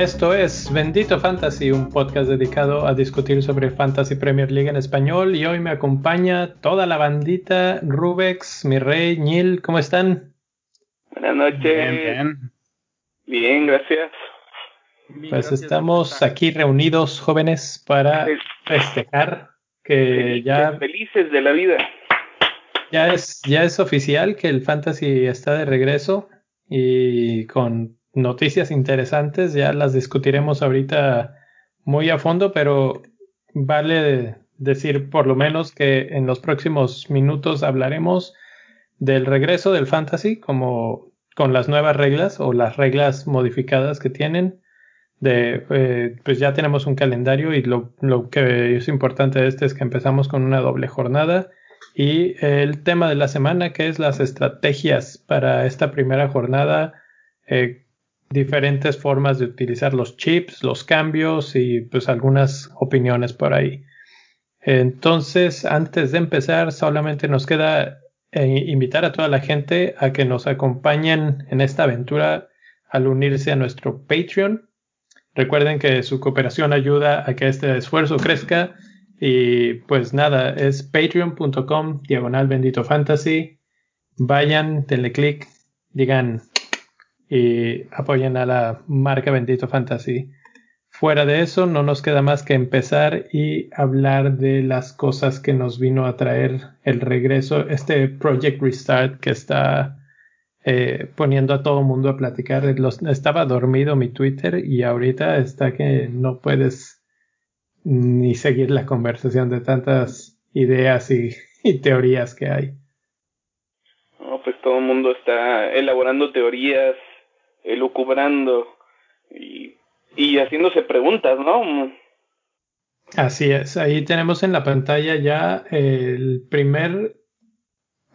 Esto es Bendito Fantasy, un podcast dedicado a discutir sobre Fantasy Premier League en español y hoy me acompaña toda la bandita, Rubex, mi rey, Nil, ¿cómo están? Buenas noches. Bien, bien. gracias. Pues estamos aquí reunidos, jóvenes, para festejar que ya... Felices de la vida. Ya es, ya es oficial que el Fantasy está de regreso y con noticias interesantes, ya las discutiremos ahorita muy a fondo, pero vale decir por lo menos que en los próximos minutos hablaremos del regreso del fantasy como con las nuevas reglas o las reglas modificadas que tienen de eh, pues ya tenemos un calendario y lo, lo, que es importante de este es que empezamos con una doble jornada y el tema de la semana que es las estrategias para esta primera jornada eh, diferentes formas de utilizar los chips, los cambios y pues algunas opiniones por ahí. Entonces, antes de empezar, solamente nos queda eh, invitar a toda la gente a que nos acompañen en esta aventura al unirse a nuestro Patreon. Recuerden que su cooperación ayuda a que este esfuerzo crezca y pues nada, es patreon.com diagonal bendito fantasy. Vayan, denle click, digan y apoyen a la marca Bendito Fantasy. Fuera de eso, no nos queda más que empezar y hablar de las cosas que nos vino a traer el regreso, este Project Restart que está eh, poniendo a todo mundo a platicar. estaba dormido mi Twitter y ahorita está que no puedes ni seguir la conversación de tantas ideas y, y teorías que hay. No, pues todo el mundo está elaborando teorías, elucubrando y, y haciéndose preguntas, ¿no? Así es, ahí tenemos en la pantalla ya el primer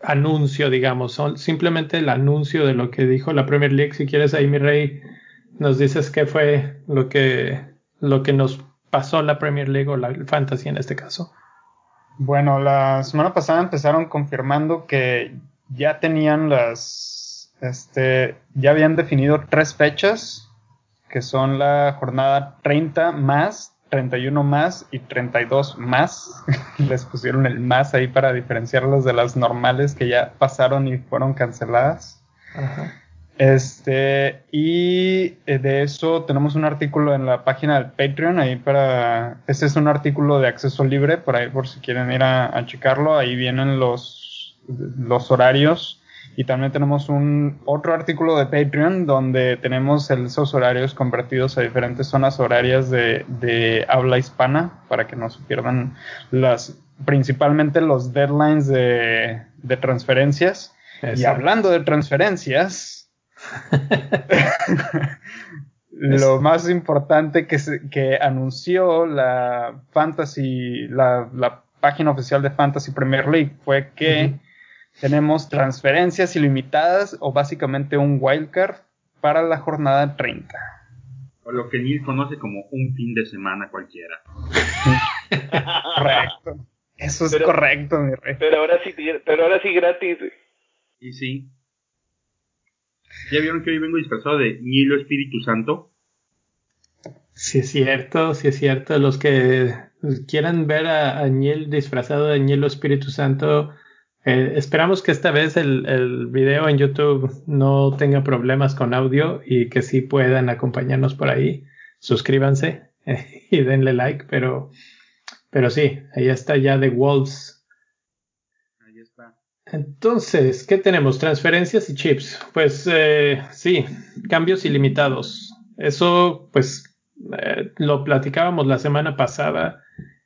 anuncio, digamos, simplemente el anuncio de lo que dijo la Premier League. Si quieres ahí, mi rey, nos dices qué fue lo que, lo que nos pasó la Premier League o la Fantasy en este caso. Bueno, la semana pasada empezaron confirmando que ya tenían las este, ya habían definido tres fechas, que son la jornada 30 más, 31 más y 32 más. Les pusieron el más ahí para diferenciarlos de las normales que ya pasaron y fueron canceladas. Este, y eh, de eso tenemos un artículo en la página del Patreon, ahí para, este es un artículo de acceso libre, por ahí por si quieren ir a, a checarlo, ahí vienen los, los horarios y también tenemos un otro artículo de Patreon donde tenemos esos horarios convertidos a diferentes zonas horarias de, de habla hispana para que no se pierdan las principalmente los deadlines de, de transferencias. Y hablando de transferencias, lo más importante que, que anunció la Fantasy, la, la, página oficial de Fantasy Premier League fue que tenemos transferencias ilimitadas o básicamente un wildcard para la jornada 30. O lo que Neil conoce como un fin de semana cualquiera. correcto. Eso es correcto, mi rey. Pero ahora sí, pero ahora sí gratis. Y sí. ¿Ya vieron que hoy vengo disfrazado de Nilo Espíritu Santo? Sí es cierto, sí es cierto. Los que quieran ver a, a disfrazado de Nilo Espíritu Santo, eh, esperamos que esta vez el, el, video en YouTube no tenga problemas con audio y que sí puedan acompañarnos por ahí. Suscríbanse y denle like, pero, pero sí, ahí está ya The Wolves. Ahí está. Entonces, ¿qué tenemos? Transferencias y chips. Pues eh, sí, cambios ilimitados. Eso, pues, eh, lo platicábamos la semana pasada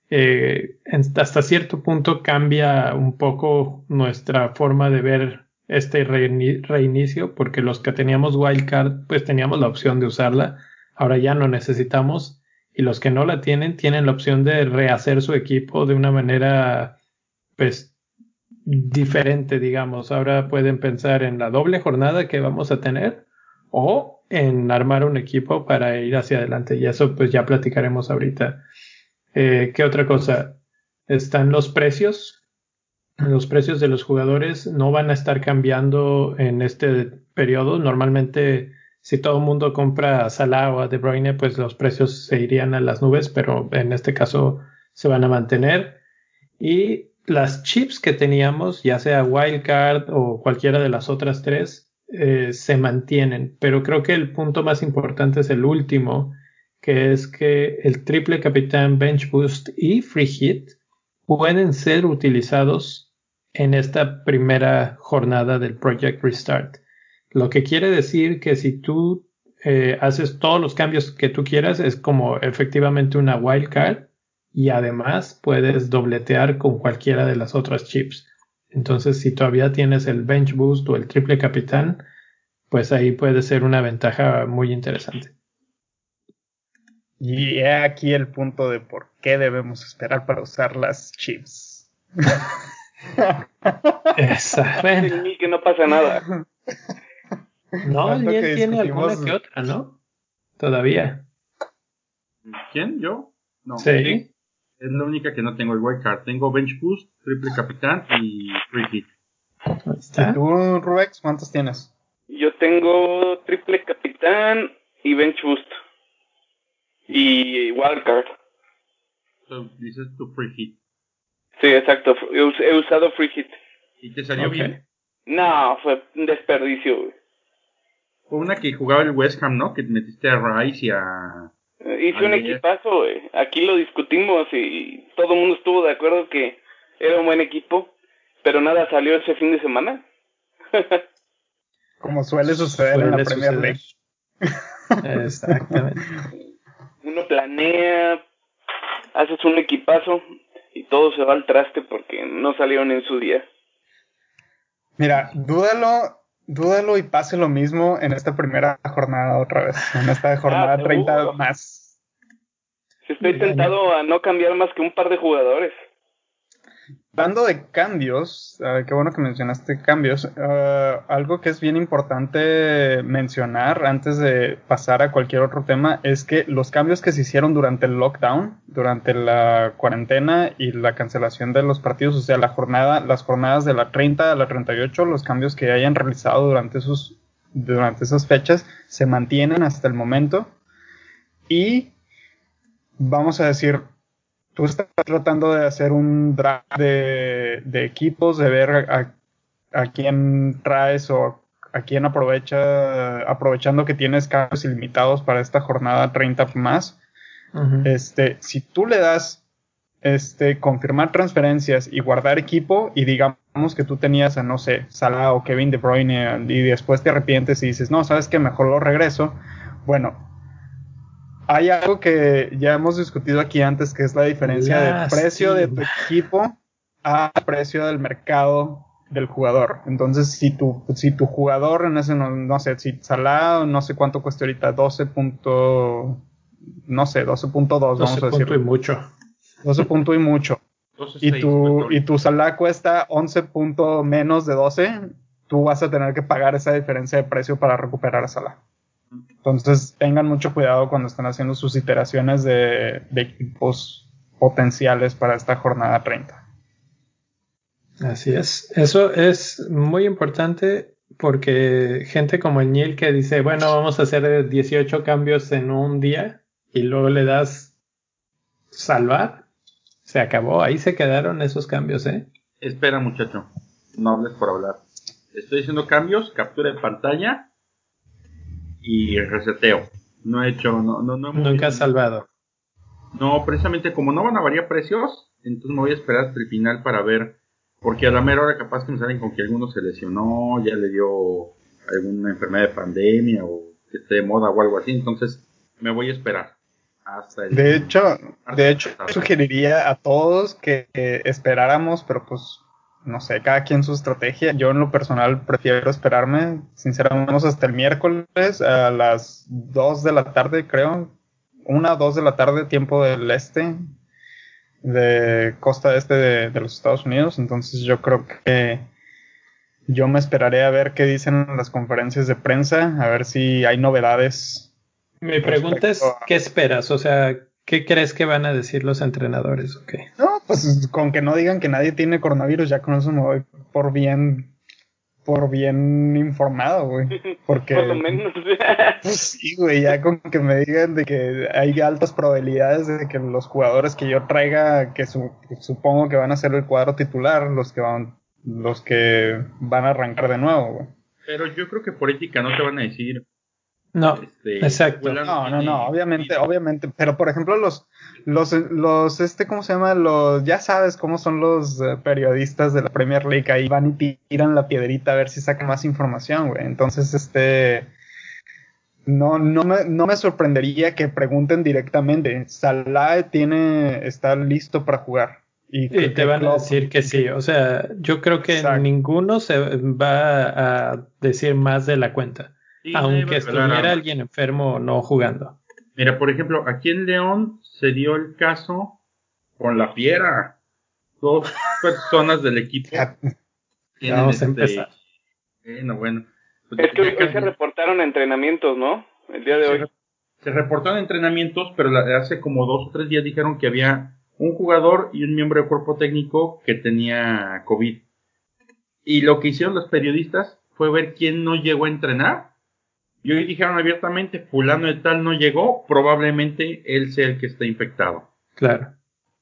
eh, hasta cierto punto cambia un poco nuestra forma de ver este reinicio, porque los que teníamos wildcard, pues teníamos la opción de usarla, ahora ya no necesitamos, y los que no la tienen, tienen la opción de rehacer su equipo de una manera, pues, diferente, digamos. Ahora pueden pensar en la doble jornada que vamos a tener o en armar un equipo para ir hacia adelante, y eso pues ya platicaremos ahorita. Eh, ¿Qué otra cosa? están los precios. Los precios de los jugadores no van a estar cambiando en este periodo. Normalmente, si todo el mundo compra a Salah o a De Bruyne, pues los precios se irían a las nubes, pero en este caso se van a mantener. Y las chips que teníamos, ya sea Wildcard o cualquiera de las otras tres, eh, se mantienen. Pero creo que el punto más importante es el último, que es que el triple capitán Bench Boost y Free Hit pueden ser utilizados en esta primera jornada del Project Restart. Lo que quiere decir que si tú eh, haces todos los cambios que tú quieras, es como efectivamente una wildcard y además puedes dobletear con cualquiera de las otras chips. Entonces, si todavía tienes el bench boost o el triple capitán, pues ahí puede ser una ventaja muy interesante. Y he aquí el punto de por qué debemos esperar para usar las chips. Exacto. que no pasa nada. No, él tiene alguna que otra, ¿no? Todavía. ¿Quién? ¿Yo? No. Sí. Es la única que no tengo el white card. Tengo bench boost, triple capitán y free hit. ¿Y tú, Rubex, cuántos tienes? Yo tengo triple capitán y bench boost. Y wildcard. So, dices tu free hit. Sí, exacto. He, usado free hit. ¿Y te salió bien? No, fue un desperdicio, Fue una que jugaba el West Ham, ¿no? Que metiste a Rice y a Hice un equipazo, Aquí lo discutimos y todo el mundo estuvo de acuerdo que era un buen equipo, pero nada salió ese fin de semana. Como suele suceder en la Premier League. Exactamente. Uno planea, haces un equipazo y todo se va al traste porque no salieron en su día. Mira, dúdalo dúdalo y pase lo mismo en esta primera jornada otra vez, en esta jornada 30 ah, más. Estoy tentado a no cambiar más que un par de jugadores. Dando de cambios, uh, qué bueno que mencionaste cambios, uh, algo que es bien importante mencionar antes de pasar a cualquier otro tema es que los cambios que se hicieron durante el lockdown, durante la cuarentena y la cancelación de los partidos, o sea, la jornada, las jornadas de la 30 a la 38, los cambios que hayan realizado durante, esos, durante esas fechas se mantienen hasta el momento. Y vamos a decir, tú estás tratando de hacer un draft de, equipos, de ver a, quién traes o a quién aprovecha, aprovechando que tienes cambios ilimitados para esta jornada 30 más. Este, si tú le das este, confirmar transferencias y guardar equipo y digamos que tú tenías a, no sé, Salah o Kevin De Bruyne y después te arrepientes y dices, no, sabes que mejor lo regreso. Bueno, hay algo que ya hemos discutido aquí antes, que es la diferencia del precio de tu equipo a precio del mercado del jugador. Entonces, si tu, si tu jugador en ese, no, sé, si Salah, no sé cuánto cuesta ahorita, 12. no sé, 12.2, vamos a decir. y mucho. 12 punto y mucho. y tu, y tu Salah cuesta 11 puntos menos de 12, tú vas a tener que pagar esa diferencia de precio para recuperar a Salah. Entonces tengan mucho cuidado cuando están haciendo sus iteraciones de, equipos potenciales para esta jornada 30. Así es. Eso es muy importante porque gente como el Niel que dice, bueno, vamos a hacer 18 cambios en un día y luego le das salvar, se acabó. Ahí se quedaron esos cambios, ¿eh? Espera, muchacho. No hables por hablar. Estoy haciendo cambios, captura de pantalla y reseteo. No he hecho, no, no, no Nunca has salvado. No, precisamente como no van a variar precios, entonces me voy a esperar hasta el final para ver, porque a la mera hora capaz que me salen con que alguno se lesionó, ya le dio alguna enfermedad de pandemia o que esté de moda o algo así, entonces me voy a esperar. Hasta el de hecho, de hecho, sugeriría a todos que esperáramos, pero pues no sé, cada quien su estrategia. Yo en lo personal prefiero esperarme, sinceramente, hasta el miércoles a las 2 de la tarde, creo. Una o 2 de la tarde, tiempo del este, de costa este de, los Estados Unidos. Entonces yo creo que yo me esperaré a ver qué dicen en las conferencias de prensa, a ver si hay novedades. Mi pregunta es, ¿qué esperas? O sea, ¿Qué crees que van a decir los entrenadores? Okay. No, pues con que no digan que nadie tiene coronavirus, ya con eso me voy por bien, por bien informado, güey. Porque. Por lo menos. pues sí, güey, ya con que me digan de que hay altas probabilidades de que los jugadores que yo traiga, que su, supongo que van a ser el cuadro titular, los que van, los que van a arrancar de nuevo, güey. Pero yo creo que por ética no te van a decir no, este, exacto. No, no, no, obviamente, obviamente, pero por ejemplo los, los, los, este, ¿cómo se llama? Los, ya sabes cómo son los eh, periodistas de la Premier League, ahí van y tiran la piedrita a ver si sacan más información, güey. Entonces, este, no, no me, no me sorprendería que pregunten directamente, Salah tiene, está listo para jugar. Y, te van a decir que sí, o sea, yo creo que ninguno se va a decir más de la cuenta aunque estuviera alguien enfermo no jugando. Mira, por ejemplo, aquí en León se dio el caso con la fiera. Dos personas del equipo. Vamos a este, empezar. Bueno, bueno. Pues es que hoy se reportaron entrenamientos, ¿no? El día de hoy. Se reportaron entrenamientos, pero hace como dos o tres días dijeron que había un jugador y un miembro de cuerpo técnico que tenía COVID. Y lo que hicieron los periodistas fue ver quién no llegó a entrenar y hoy dijeron abiertamente, fulano de tal no llegó, probablemente él sea el que está infectado. Claro.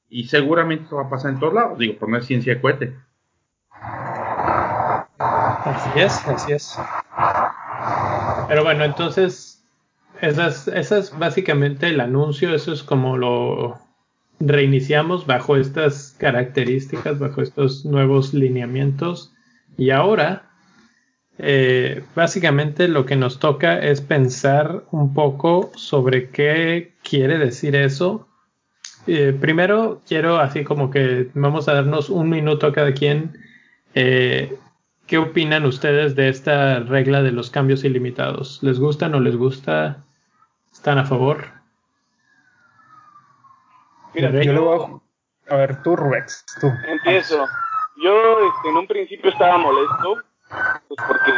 Y seguramente eso va a pasar en todos lados, digo, por no es ciencia de cohete. Así es, así es. Pero bueno, entonces, esas, es básicamente el anuncio, eso es como lo reiniciamos bajo estas características, bajo estos nuevos lineamientos. Y ahora eh, básicamente lo que nos toca es pensar un poco sobre qué quiere decir eso. Eh, primero quiero así como que vamos a darnos un minuto a cada quien. Eh, ¿Qué opinan ustedes de esta regla de los cambios ilimitados? ¿Les gusta o no les gusta? ¿Están a favor? Mira, yo, a... ver, tú, Rex, tú. Empiezo. Yo este, en un principio estaba molesto pues porque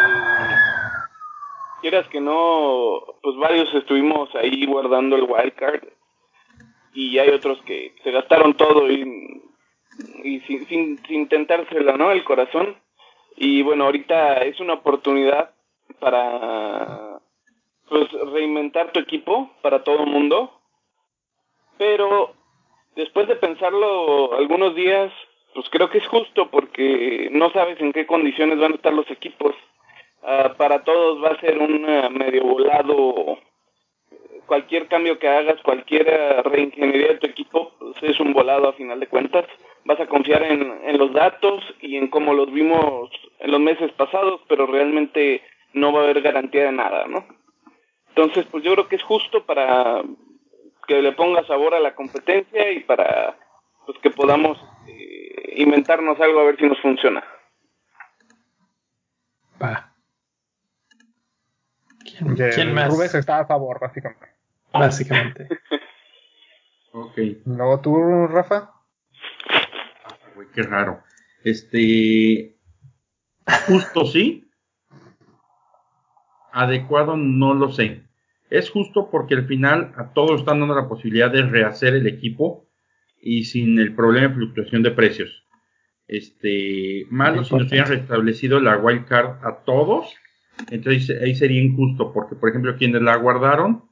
quieras que no, pues varios estuvimos ahí guardando el wildcard y hay otros que se gastaron todo y, sin, sin, sin intentárselo, ¿no? El corazón. Y bueno, ahorita es una oportunidad para pues reinventar tu equipo para todo el mundo. Pero después de pensarlo algunos días, pues creo que es justo porque no sabes en qué condiciones van a estar los equipos. Ah, para todos va a ser un medio volado. Cualquier cambio que hagas, cualquier reingeniería de tu equipo, pues es un volado a final de cuentas. Vas a confiar en, en los datos y en cómo los vimos en los meses pasados, pero realmente no va a haber garantía de nada, ¿no? Entonces, pues yo creo que es justo para que le ponga sabor a la competencia y para pues que podamos eh, inventarnos algo a ver si nos funciona. Va. ¿Quién, más? Rubens está a favor, básicamente. Básicamente. ok. Luego tú, Rafa. Uy, qué raro. Este. Justo sí. Adecuado no lo sé. Es justo porque al final a todos están dando la posibilidad de rehacer el equipo y sin el problema de fluctuación de precios. Este, malo si nos hubieran restablecido la wildcard a todos, entonces ahí sería injusto, porque por ejemplo quienes la guardaron,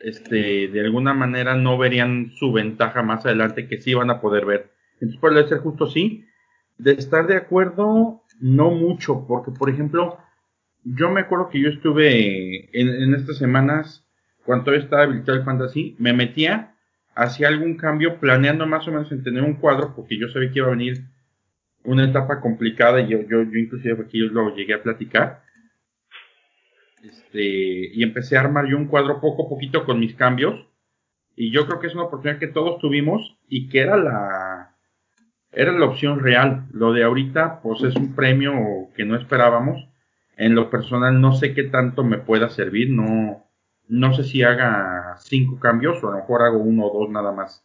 este, de alguna manera no verían su ventaja más adelante que sí van a poder ver. Entonces puede ser justo sí. De estar de acuerdo, no mucho, porque por ejemplo, yo me acuerdo que yo estuve en, en estas semanas, cuando estaba habilitado el fantasy, me metía hacía algún cambio planeando más o menos en tener un cuadro porque yo sabía que iba a venir una etapa complicada y yo, yo, yo inclusive aquí lo llegué a platicar. Este, y empecé a armar yo un cuadro poco a poquito con mis cambios. Y yo creo que es una oportunidad que todos tuvimos y que era la, era la opción real. Lo de ahorita, pues es un premio que no esperábamos. En lo personal no sé qué tanto me pueda servir, no, no sé si haga cinco cambios o a lo mejor hago uno o dos nada más.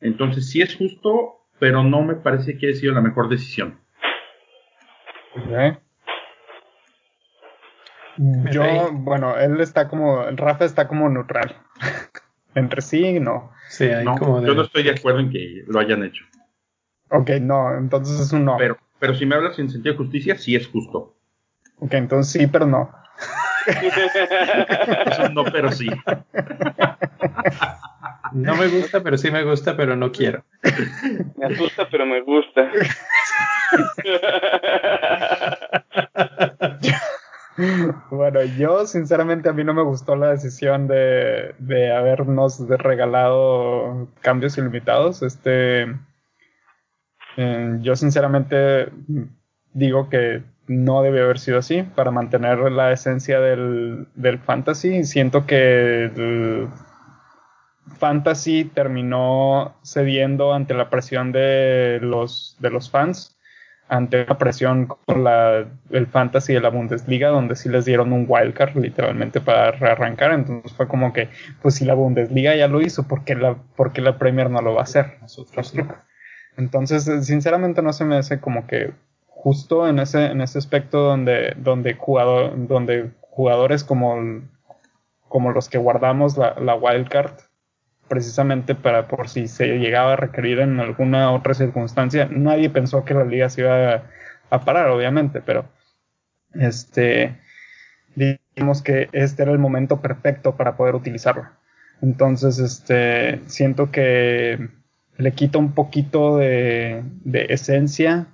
Entonces sí es justo, pero no me parece que haya sido la mejor decisión. Yo, bueno, él está como, Rafa está como neutral. entre sí, no. Sí, hay No, como de... yo no estoy de acuerdo en que lo hayan hecho. Ok, no, entonces es un no. Pero, pero si me hablas en sentido de justicia, sí es justo. Ok, entonces sí, pero no. Es un no, pero sí. No me gusta, pero sí me gusta, pero no quiero. Me asusta, pero me gusta. Bueno, yo sinceramente a mí no me gustó la decisión de, de habernos regalado cambios ilimitados. Este, eh, yo sinceramente digo que no debe haber sido así para mantener la esencia del, del fantasy. Siento que el fantasy terminó cediendo ante la presión de los, de los fans ante una presión con la, el fantasy de la Bundesliga, donde sí les dieron un wildcard literalmente para rearrancar. Entonces fue como que, pues si la Bundesliga ya lo hizo, ¿por qué la, por qué la Premier no lo va a hacer? Nosotros no. Entonces, sinceramente no se me hace como que justo en ese, en ese aspecto donde, donde, jugador, donde jugadores como, como los que guardamos la, la wildcard, precisamente para por si se llegaba a requerir en alguna otra circunstancia, nadie pensó que la liga se iba a, parar, obviamente, pero este digamos que este era el momento perfecto para poder utilizarlo. Entonces, este siento que le quita un poquito de, de esencia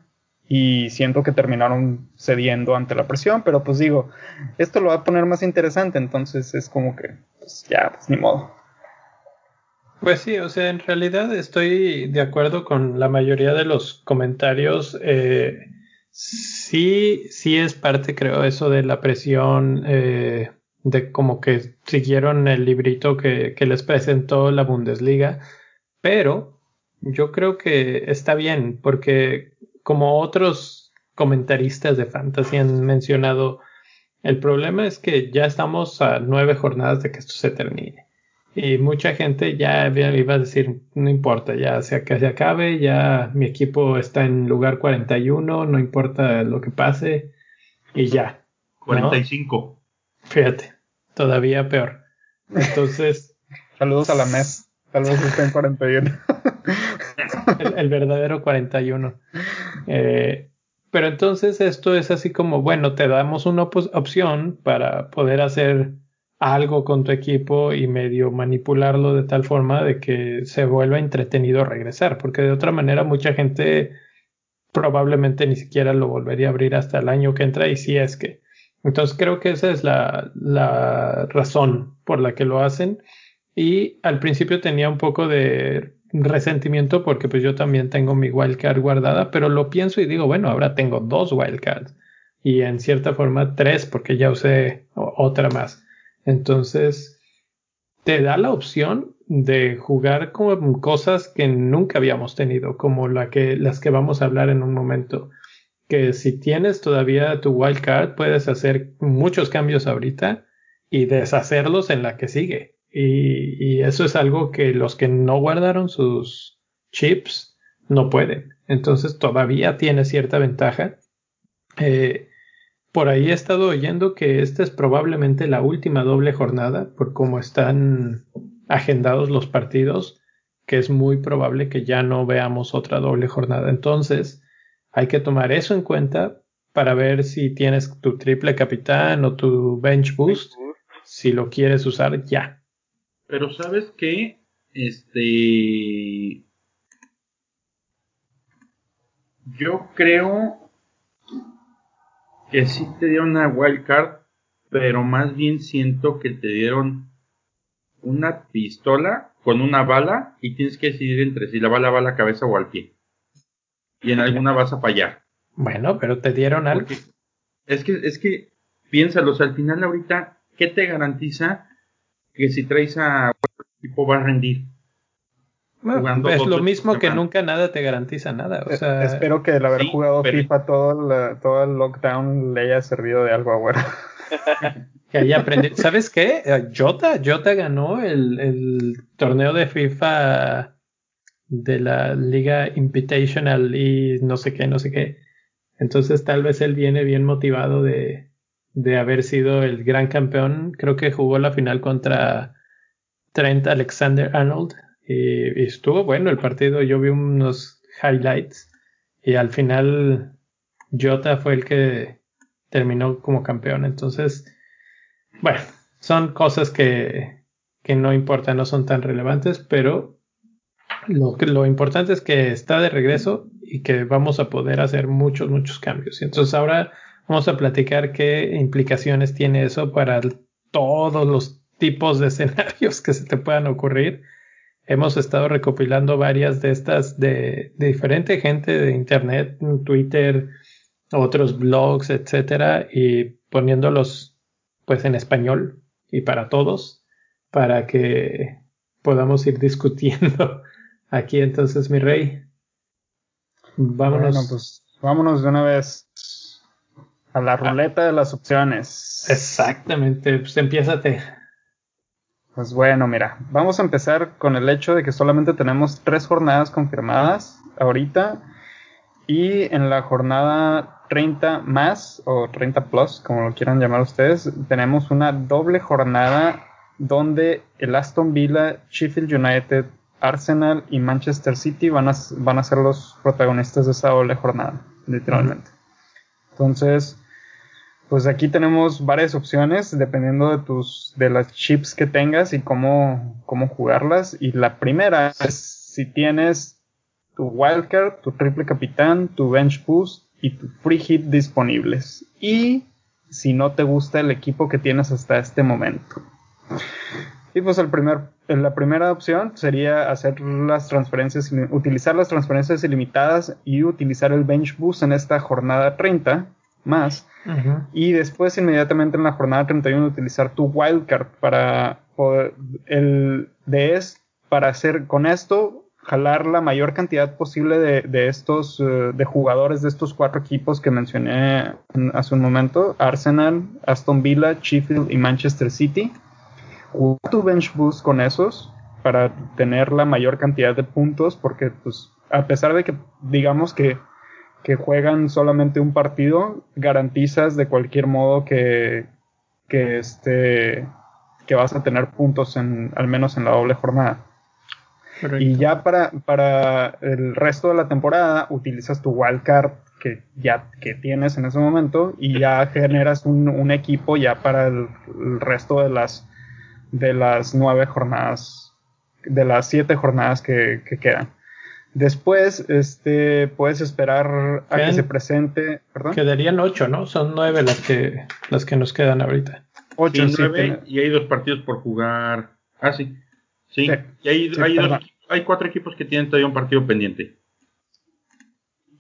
y siento que terminaron cediendo ante la presión, pero pues digo, esto lo va a poner más interesante, entonces es como que, pues ya, pues ni modo. Pues sí, o sea, en realidad estoy de acuerdo con la mayoría de los comentarios. Eh, sí, sí es parte, creo, eso de la presión, eh, de como que siguieron el librito que, que les presentó la Bundesliga, pero yo creo que está bien, porque como otros comentaristas de fantasy han mencionado, el problema es que ya estamos a nueve jornadas de que esto se termine. Y mucha gente ya iba a decir, no importa, ya sea que se acabe, ya mi equipo está en lugar 41, no importa lo que pase, y ya. ¿no? 45. Fíjate, todavía peor. Entonces, Saludos a la MES, tal vez esté en 41. el, el verdadero 41. Eh, pero entonces esto es así como, bueno, te damos una op opción para poder hacer algo con tu equipo y medio manipularlo de tal forma de que se vuelva entretenido regresar, porque de otra manera mucha gente probablemente ni siquiera lo volvería a abrir hasta el año que entra y si es que. Entonces creo que esa es la, la razón por la que lo hacen y al principio tenía un poco de resentimiento porque pues yo también tengo mi wildcard guardada, pero lo pienso y digo, bueno, ahora tengo dos wildcards y en cierta forma tres porque ya usé otra más. Entonces, te da la opción de jugar con cosas que nunca habíamos tenido, como la que, las que vamos a hablar en un momento. Que si tienes todavía tu wildcard, puedes hacer muchos cambios ahorita y deshacerlos en la que sigue. Y, y, eso es algo que los que no guardaron sus chips no pueden. Entonces todavía tiene cierta ventaja. Eh, por ahí he estado oyendo que esta es probablemente la última doble jornada, por cómo están agendados los partidos, que es muy probable que ya no veamos otra doble jornada. Entonces, hay que tomar eso en cuenta para ver si tienes tu triple capitán o tu bench boost, si lo quieres usar ya. Pero sabes que, este, yo creo que sí te dieron una wild card, pero más bien siento que te dieron una pistola con una bala y tienes que decidir entre si la bala va a la cabeza o al pie. Y en alguna vas a fallar. Bueno, pero te dieron algo. Porque es que, es que, piénsalo, o sea, al final ahorita, ¿qué te garantiza que si traes a tipo va a rendir? Bueno, es lo mismo que nunca nada te garantiza nada. O sea, Espero que el haber sí, jugado pero- FIFA todo el, todo el lockdown le haya servido de algo ahora. que haya aprendido. ¿Sabes qué? Eh, Jota, Jota ganó el, el torneo de FIFA de la Liga Invitational y no sé qué, no sé qué. Entonces tal vez él viene bien motivado de, de haber sido el gran campeón. Creo que jugó la final contra Trent Alexander Arnold. Y, estuvo bueno el partido. Yo vi unos highlights. Y al final Jota fue el que terminó como campeón. Entonces, bueno, son cosas que, que no importan, no son tan relevantes, pero lo, lo importante es que está de regreso y que vamos a poder hacer muchos, muchos cambios. Entonces ahora vamos a platicar qué implicaciones tiene eso para todos los tipos de escenarios que se te puedan ocurrir. Hemos estado recopilando varias de estas de, diferente gente de internet, Twitter, otros blogs, etcétera, y poniéndolos pues en español y para todos, para que podamos ir discutiendo aquí. Entonces, mi rey, vámonos. pues vámonos de una vez a la ruleta de las opciones. Exactamente, pues empiézate. Pues bueno, mira, vamos a empezar con el hecho de que solamente tenemos tres jornadas confirmadas ahorita y en la jornada 30 más o 30 plus, como lo quieran llamar ustedes, tenemos una doble jornada donde el Aston Villa, Sheffield United, Arsenal y Manchester City van a, van a ser los protagonistas de esa doble jornada, literalmente. Entonces, pues aquí tenemos varias opciones dependiendo de tus de las chips que tengas y cómo, cómo jugarlas. Y la primera es si tienes tu wildcard, tu triple capitán, tu bench boost y tu free hit disponibles. Y si no te gusta el equipo que tienes hasta este momento. Y pues el primer, la primera opción sería hacer las transferencias, utilizar las transferencias ilimitadas y utilizar el bench boost en esta jornada 30 más. Y después inmediatamente en la jornada 31 utilizar tu wildcard para poder, el de es, para hacer con esto jalar la mayor cantidad posible de, estos eh, de jugadores de estos cuatro equipos que mencioné hace un momento. Arsenal, Aston Villa, Sheffield y Manchester City. Tu bench boost con esos para tener la mayor cantidad de puntos porque pues a pesar de que digamos que que juegan solamente un partido, garantizas de cualquier modo que, que, este, que vas a tener puntos en, al menos en la doble jornada. Y ya para, para el resto de la temporada utilizas tu wildcard que ya que tienes en ese momento y ya generas un, un equipo ya para el, resto de las de las nueve jornadas de las siete jornadas que, que quedan. Después, este, puedes esperar a que se presente. ¿perdón? Quedarían ocho, ¿no? Son nueve las que, las que nos quedan ahorita. Ocho, nueve, y hay dos partidos por jugar. Ah, sí. Sí, y hay, hay, hay, cuatro equipos que tienen todavía un partido pendiente.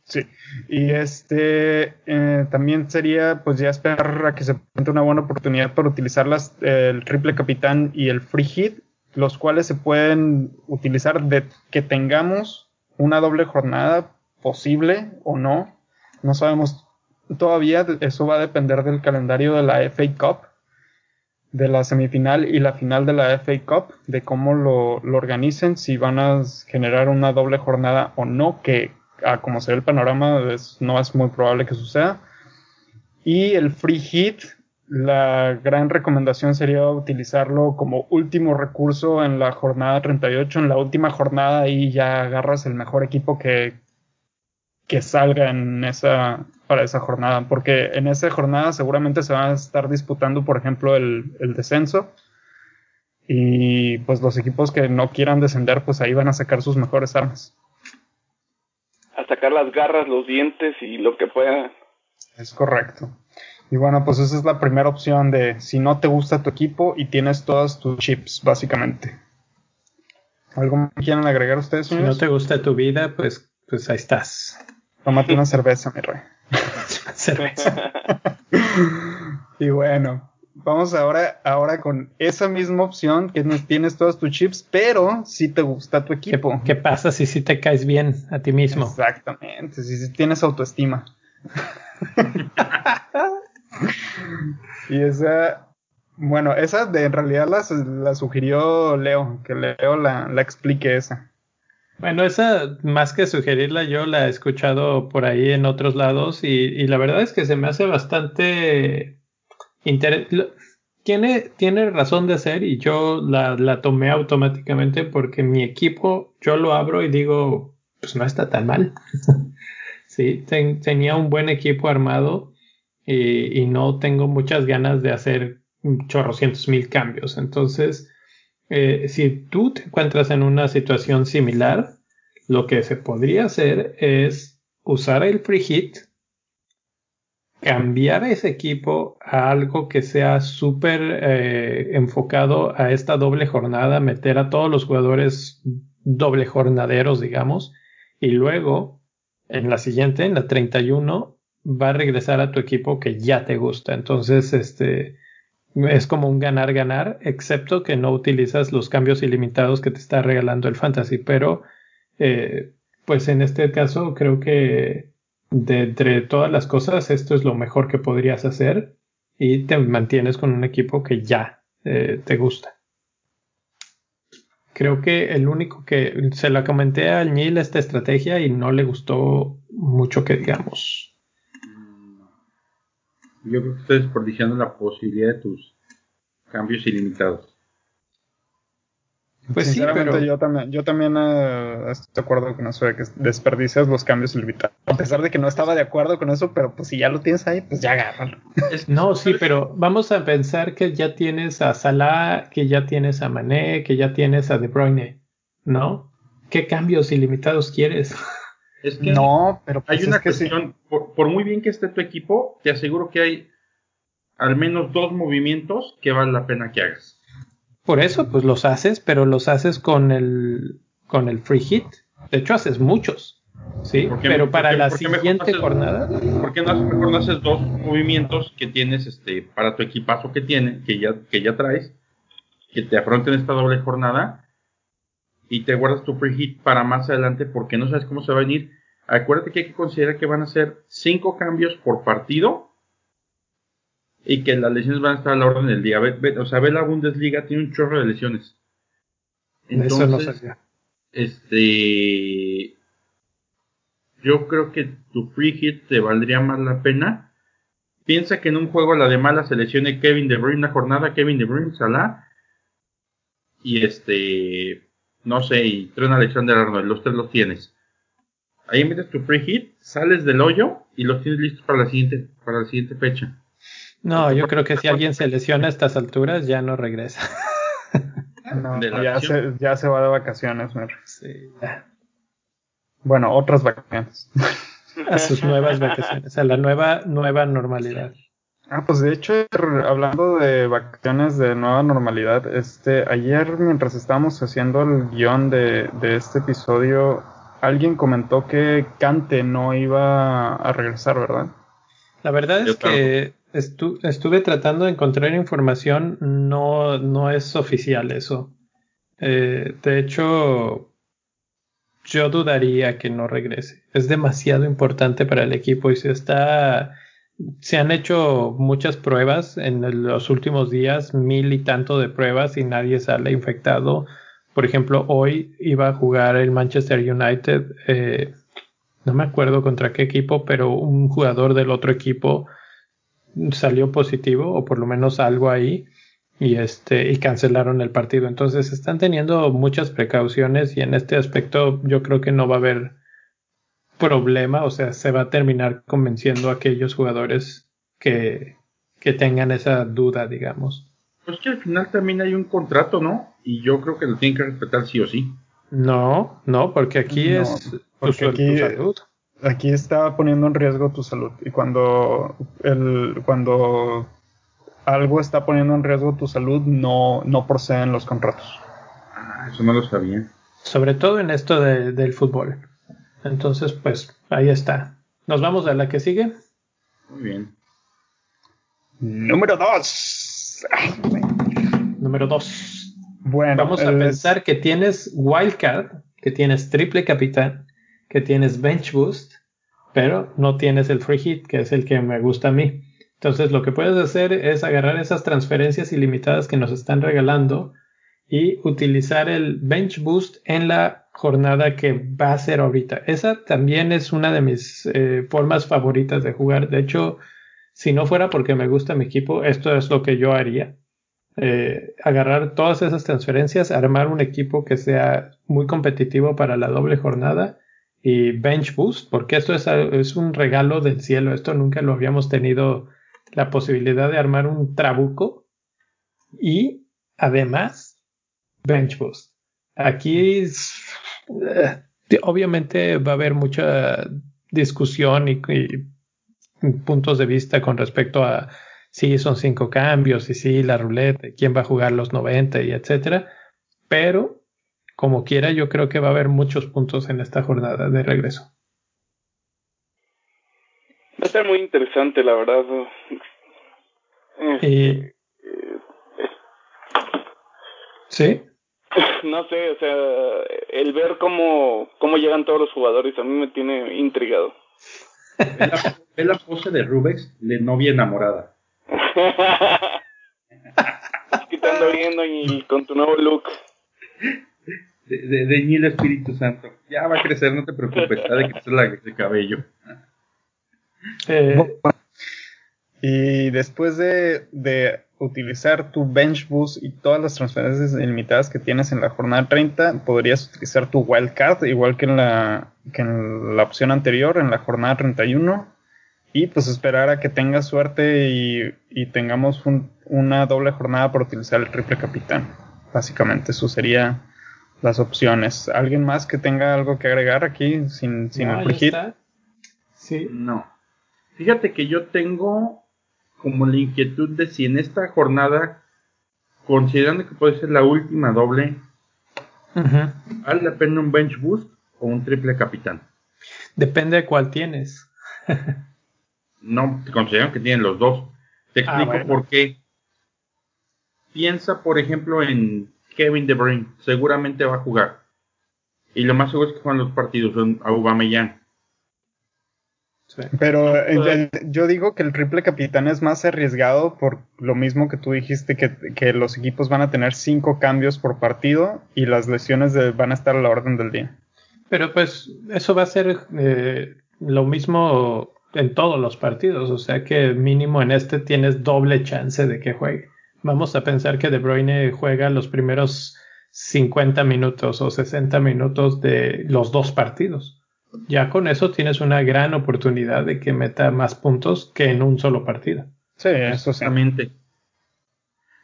Sí, y este eh, también sería pues ya esperar a que se presente una buena oportunidad para utilizar las, el triple capitán y el free hit, los cuales se pueden utilizar de que tengamos una doble jornada posible o no. No sabemos todavía, eso va a depender del calendario de la FA Cup, de la semifinal y la final de la FA Cup, de cómo lo, lo organicen, si van a generar una doble jornada o no, que a como se ve el panorama no es muy probable que suceda. Y el free hit, la gran recomendación sería utilizarlo como último recurso en la jornada 38. En la última jornada y ya agarras el mejor equipo que, que salga en esa, para esa jornada. Porque en esa jornada seguramente se van a estar disputando, por ejemplo, el, el descenso. Y pues los equipos que no quieran descender, pues ahí van a sacar sus mejores armas. A sacar las garras, los dientes y lo que pueda. Es correcto. Y bueno, pues esa es la primera opción de si no te gusta tu equipo y tienes todas tus chips, básicamente. ¿Algo que quieran agregar ustedes? Si no te gusta tu vida, pues, pues ahí estás. Tómate una cerveza, mi rey. cerveza. y bueno, vamos ahora, ahora con esa misma opción que tienes todas tus chips, pero si te gusta tu equipo. ¿Qué, pasa si si te caes bien a ti mismo? Exactamente, si, si tienes autoestima. y esa, bueno, esa de, en realidad la, sugirió Leo, que Leo la, la explique esa. Bueno, esa más que sugerirla, yo la he escuchado por ahí en otros lados y, la verdad es que se me hace bastante interesante. tiene, tiene razón de ser y yo la, la tomé automáticamente porque mi equipo, yo lo abro y digo, pues no está tan mal. sí, tenía un buen equipo armado y, y, no tengo muchas ganas de hacer chorrocientos mil cambios. Entonces, eh, si tú te encuentras en una situación similar, lo que se podría hacer es usar el free hit cambiar ese equipo a algo que sea súper eh, enfocado a esta doble jornada, meter a todos los jugadores doble jornaderos, digamos, y luego en la siguiente, en la 31, va a regresar a tu equipo que ya te gusta. Entonces, este es como un ganar-ganar, excepto que no utilizas los cambios ilimitados que te está regalando el fantasy, pero eh, pues en este caso creo que de entre todas las cosas, esto es lo mejor que podrías hacer y te mantienes con un equipo que ya eh, te gusta. Creo que el único que se la comenté a Neil esta estrategia y no le gustó mucho que digamos. Yo creo que estoy desperdiciando la posibilidad de tus cambios ilimitados. Pues sí, yo también, yo también eh, estoy de acuerdo con eso de que desperdicias los cambios ilimitados. A pesar de que no estaba de acuerdo con eso, pero pues si ya lo tienes ahí, pues ya agárralo. No, sí, pero vamos a pensar que ya tienes a Salah, que ya tienes a Mané, que ya tienes a De Bruyne, ¿no? ¿Qué cambios ilimitados quieres? Es que no, pero pues hay una cuestión, por, por muy bien que esté tu equipo, te aseguro que hay al menos dos movimientos que vale la pena que hagas. Por eso, pues los haces, pero los haces con el, con el free hit. De hecho, haces muchos. Sí, pero para la siguiente jornada. ¿Por qué no haces, mejor no haces dos movimientos que tienes este para tu equipazo que tiene, que ya, que ya traes, que te afronten esta doble jornada y te guardas tu free hit para más adelante porque no sabes cómo se va a venir. Acuérdate que hay que considerar que van a ser cinco cambios por partido y que las lesiones van a estar a la orden del día. o sea, ve la Bundesliga, tiene un chorro de lesiones. Entonces, Eso no sabía. Este. Yo creo que tu free hit te valdría más la pena. Piensa que en un juego la de mala se lesione Kevin De Bruyne, una jornada Kevin De Bruyne, Salah. Y este. No sé, y Trent Alexander Arnold, los tres los tienes. Ahí metes tu free hit, sales del hoyo y los tienes listos para la siguiente, para la siguiente fecha. No, yo creo que si alguien se lesiona a estas alturas ya no regresa. No, ya, se, ya se va de vacaciones, Sí. Bueno, otras vacaciones. A sus nuevas vacaciones, a la nueva, nueva normalidad. Ah, pues de hecho, hablando de vacaciones de nueva normalidad, este, ayer mientras estábamos haciendo el guion de, de este episodio, alguien comentó que Cante no iba a regresar, ¿verdad? La verdad es que estuve tratando de encontrar información, no, no es oficial eso. Eh, de hecho, yo dudaría que no regrese. Es demasiado importante para el equipo y se está. Se han hecho muchas pruebas en los últimos días, mil y tanto de pruebas y nadie sale infectado. Por ejemplo, hoy iba a jugar el Manchester United, eh, no me acuerdo contra qué equipo, pero un jugador del otro equipo salió positivo o por lo menos algo ahí y este y cancelaron el partido. Entonces están teniendo muchas precauciones y en este aspecto yo creo que no va a haber problema, o sea, se va a terminar convenciendo a aquellos jugadores que, que tengan esa duda, digamos. Pues que al final también hay un contrato, ¿no? Y yo creo que lo tienen que respetar sí o sí. No, no, porque aquí es porque aquí, salud aquí está poniendo en riesgo tu salud. Y cuando, el, cuando algo está poniendo en riesgo tu salud, no, no proceden los contratos. Ah, eso no lo sabía. Sobre todo en esto del fútbol. Entonces, pues ahí está. ¿Nos vamos a la que sigue? Muy bien. Número dos. Número dos. Bueno, vamos a pensar que tienes wildcard, que tienes triple capitán, que tienes Bench Boost, pero no tienes el Free Hit, que es el que me gusta a mí. Entonces lo que puedes hacer es agarrar esas transferencias ilimitadas que nos están regalando y utilizar el Bench Boost en la jornada que va a ser ahorita. Esa también es una de mis eh, formas favoritas de jugar. De hecho, si no fuera porque me gusta mi equipo, esto es lo que yo haría. eh, agarrar todas esas transferencias, armar un equipo que sea muy competitivo para la doble jornada y bench boost, porque esto es, es un regalo del cielo, esto nunca lo habíamos tenido la posibilidad de armar un trabuco y además bench boost. Aquí eh, obviamente va a haber mucha discusión y, puntos de vista con respecto a si son cinco cambios y si la ruleta, quién va a jugar los 90 y etcétera. Pero como quiera, yo creo que va a haber muchos puntos en esta jornada de regreso. Va a ser muy interesante, la verdad. Y... ¿Sí? No sé, o sea, el ver cómo, cómo llegan todos los jugadores a mí me tiene intrigado. Ve la, pose de Rubex de novia enamorada. Quitando viendo y con tu nuevo look. De, de, de Espíritu Santo. Ya va a crecer, no te preocupes, está de que la de cabello. Eh, y después de, de, utilizar tu bench boost y todas las transferencias ilimitadas que tienes en la jornada 30, podrías utilizar tu wildcard, igual que en la, que en la opción anterior, en la jornada 31. Y pues esperar a que tengas suerte y, y tengamos una doble jornada para utilizar el triple capitán. Básicamente, eso sería las opciones. ¿Alguien más que tenga algo que agregar aquí sin, sin el free Sí. No. Fíjate que yo tengo como la inquietud de si en esta jornada, considerando que puede ser la última doble, ¿vale la pena un bench boost o un triple capitán? Depende de cuál tienes. no, consideran que tienen los dos. Te ah, explico por qué. Piensa, por ejemplo, en Kevin De Bruyne. Seguramente va a jugar. Y lo más seguro es que juegan los partidos son a Pero eh, yo digo que el triple capitán es más arriesgado por lo mismo que tú dijiste, que, los equipos van a tener cinco cambios por partido y las lesiones van a estar a la orden del día. Pero pues eso va a ser eh, lo mismo en todos los partidos, o sea que mínimo en este tienes doble chance de que juegue. Vamos a pensar que De Bruyne juega los primeros 50 minutos o 60 minutos de los dos partidos ya con eso tienes una gran oportunidad de que meta más puntos que en un solo partido. Sí, eso Exactamente.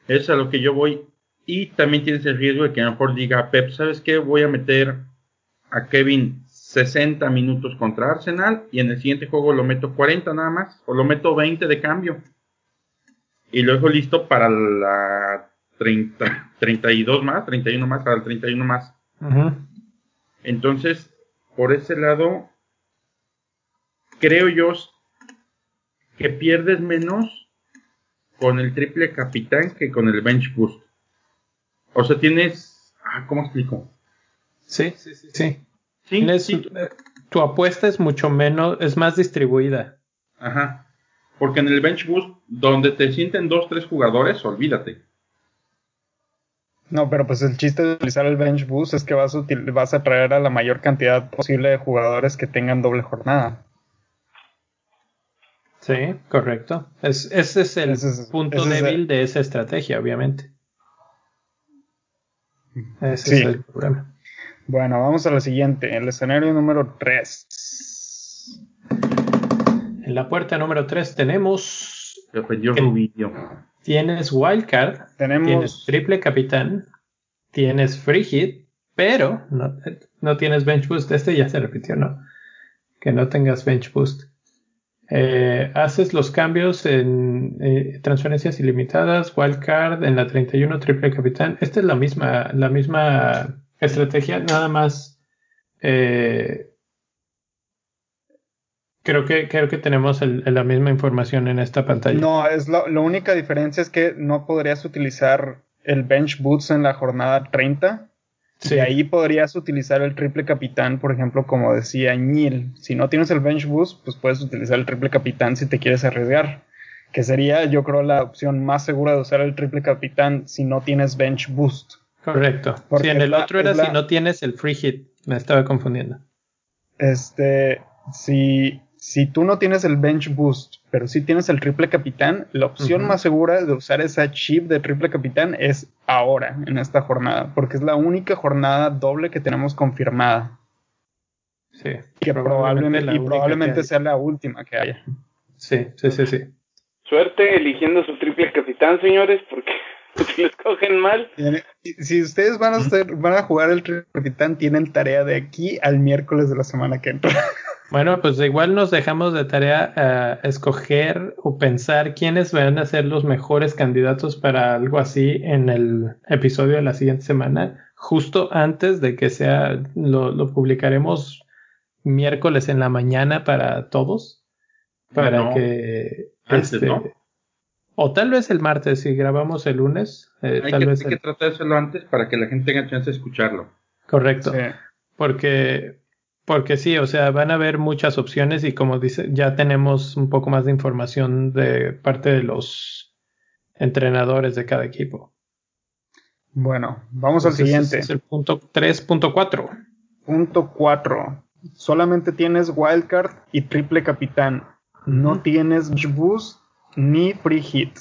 Es a lo que yo voy. Y también tienes el riesgo de que a lo mejor diga Pep, ¿sabes qué? Voy a meter a Kevin 60 minutos contra Arsenal y en el siguiente juego lo meto 40 nada más, o lo meto 20 de cambio. Y lo dejo listo para la 30, 32 más, 31 más, para el 31 más. Entonces, por ese lado, creo yo que pierdes menos con el triple capitán que con el bench boost. O sea, tienes... Ah, ¿Cómo explico? Sí, sí, sí. sí. ¿Sí? Tu apuesta es mucho menos, es más distribuida. Ajá. Porque en el bench boost, donde te sienten dos, tres jugadores, olvídate. No, pero pues el chiste de utilizar el bench boost es que vas a, vas a traer a la mayor cantidad posible de jugadores que tengan doble jornada. Sí, correcto. ese es el punto débil de esa estrategia, obviamente. Ese es el problema. Bueno, vamos a la siguiente. El escenario número 3. En la puerta número 3 tenemos. Rubio. Tienes wildcard, tienes triple capitán, tienes free hit, pero no, tienes bench boost. Este ya se repitió, ¿no? Que no tengas bench boost. Eh, haces los cambios en eh, transferencias ilimitadas, wildcard, en la 31 triple capitán. Esta es la misma, la misma estrategia, nada más eh, Creo que, creo que tenemos la misma información en esta pantalla. No, es la única diferencia es que no podrías utilizar el bench boots en la jornada 30. Sí. Y ahí podrías utilizar el triple capitán, por ejemplo, como decía Neil. Si no tienes el bench boost, pues puedes utilizar el triple capitán si te quieres arriesgar. Que sería, yo creo, la opción más segura de usar el triple capitán si no tienes bench boost. Correcto. Porque en el otro era si no tienes el free hit. Me estaba confundiendo. Este, si, si tú no tienes el bench boost, pero si tienes el triple capitán, la opción más segura de usar esa chip de triple capitán es ahora, en esta jornada, porque es la única jornada doble que tenemos confirmada. Sí. Que probablemente, y probablemente sea la última que haya. Sí, sí, sí, sí. Suerte eligiendo su triple capitán, señores, porque si lo escogen mal. Si ustedes van a, hacer, van a jugar el triple capitán, tienen tarea de aquí al miércoles de la semana que entra. Bueno, pues igual nos dejamos de tarea a escoger o pensar quiénes van a ser los mejores candidatos para algo así en el episodio de la siguiente semana, justo antes de que sea, lo, publicaremos miércoles en la mañana para todos, para que... Antes, este, ¿no? O tal vez el martes, si grabamos el lunes. Eh, hay tal que, vez hay que tratar de hacerlo antes para que la gente tenga chance de escucharlo. Correcto. Porque porque sí, o sea, van a haber muchas opciones y como dice, ya tenemos un poco más de información de parte de los entrenadores de cada equipo. Bueno, vamos al siguiente. Es el punto 3.4. Punto 4. Solamente tienes wildcard y triple capitán. No tienes boost ni free hit.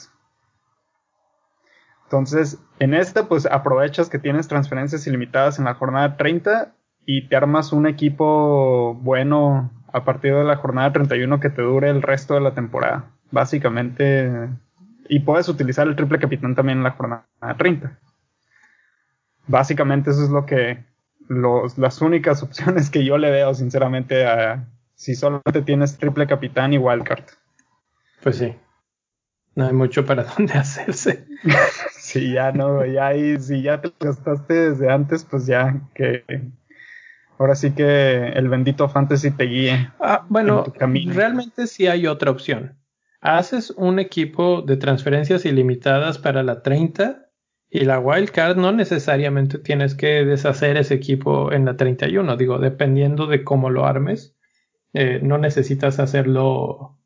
Entonces, en esta, pues aprovechas que tienes transferencias ilimitadas en la jornada 30 y te armas un equipo bueno a partir de la jornada 31 que te dure el resto de la temporada. Básicamente, y puedes utilizar el triple capitán también en la jornada 30. Básicamente eso es lo que los, las únicas opciones que yo le veo sinceramente a si solamente tienes triple capitán y wildcard. Pues sí. No hay mucho para dónde hacerse. si ya no, ya ahí, si ya te gastaste desde antes, pues ya que ahora sí que el bendito fantasy te guíe. Ah, bueno, realmente sí hay otra opción. Haces un equipo de transferencias ilimitadas para la 30 y la wildcard no necesariamente tienes que deshacer ese equipo en la 31. Digo, dependiendo de cómo lo armes, eh, no necesitas hacerlo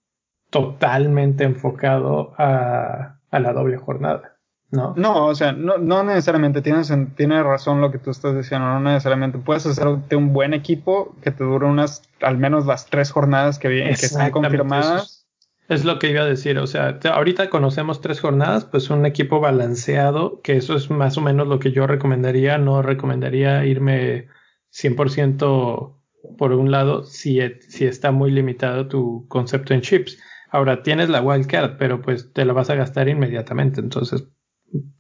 totalmente enfocado a la doble jornada. No. No, o sea, no, no necesariamente tienes, tiene razón lo que tú estás diciendo, no necesariamente. Puedes hacerte un buen equipo que te dure unas, al menos las tres jornadas que, que están confirmadas. Es, lo que iba a decir, o sea, ahorita conocemos tres jornadas, pues un equipo balanceado, que eso es más o menos lo que yo recomendaría, no recomendaría irme 100% por un lado si, si está muy limitado tu concepto en chips. Ahora tienes la wildcard, pero pues te la vas a gastar inmediatamente, entonces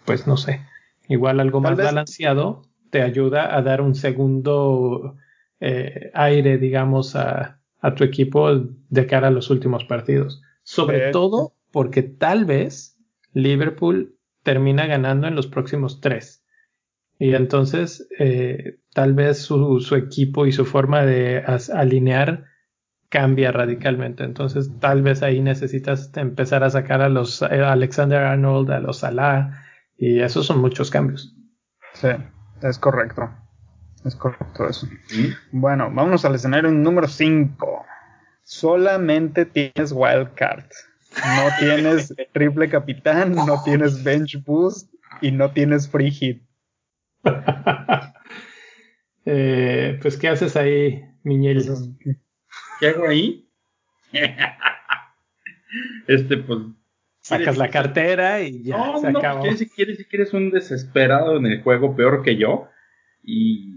pues no sé, igual algo más balanceado te ayuda a dar un segundo eh, aire, digamos, a, tu equipo de cara a los últimos partidos. Sobre todo porque tal vez Liverpool termina ganando en los próximos tres. Y entonces eh, tal vez su, su, equipo y su forma de alinear cambia radicalmente. Entonces tal vez ahí necesitas empezar a sacar a los eh, Alexander Arnold, a los Salah, y esos son muchos cambios. Sí, es correcto. Es correcto eso. Bueno, vámonos al escenario número 5. Solamente tienes wildcard. No tienes triple capitán, no tienes bench boost y no tienes free hit. eh, pues, ¿qué haces ahí, Miñel? Pues, ¿Qué hago ahí? este, pues Sacas la cartera y ya no, se no, acabó. si quieres, si quieres un desesperado en el juego peor que yo y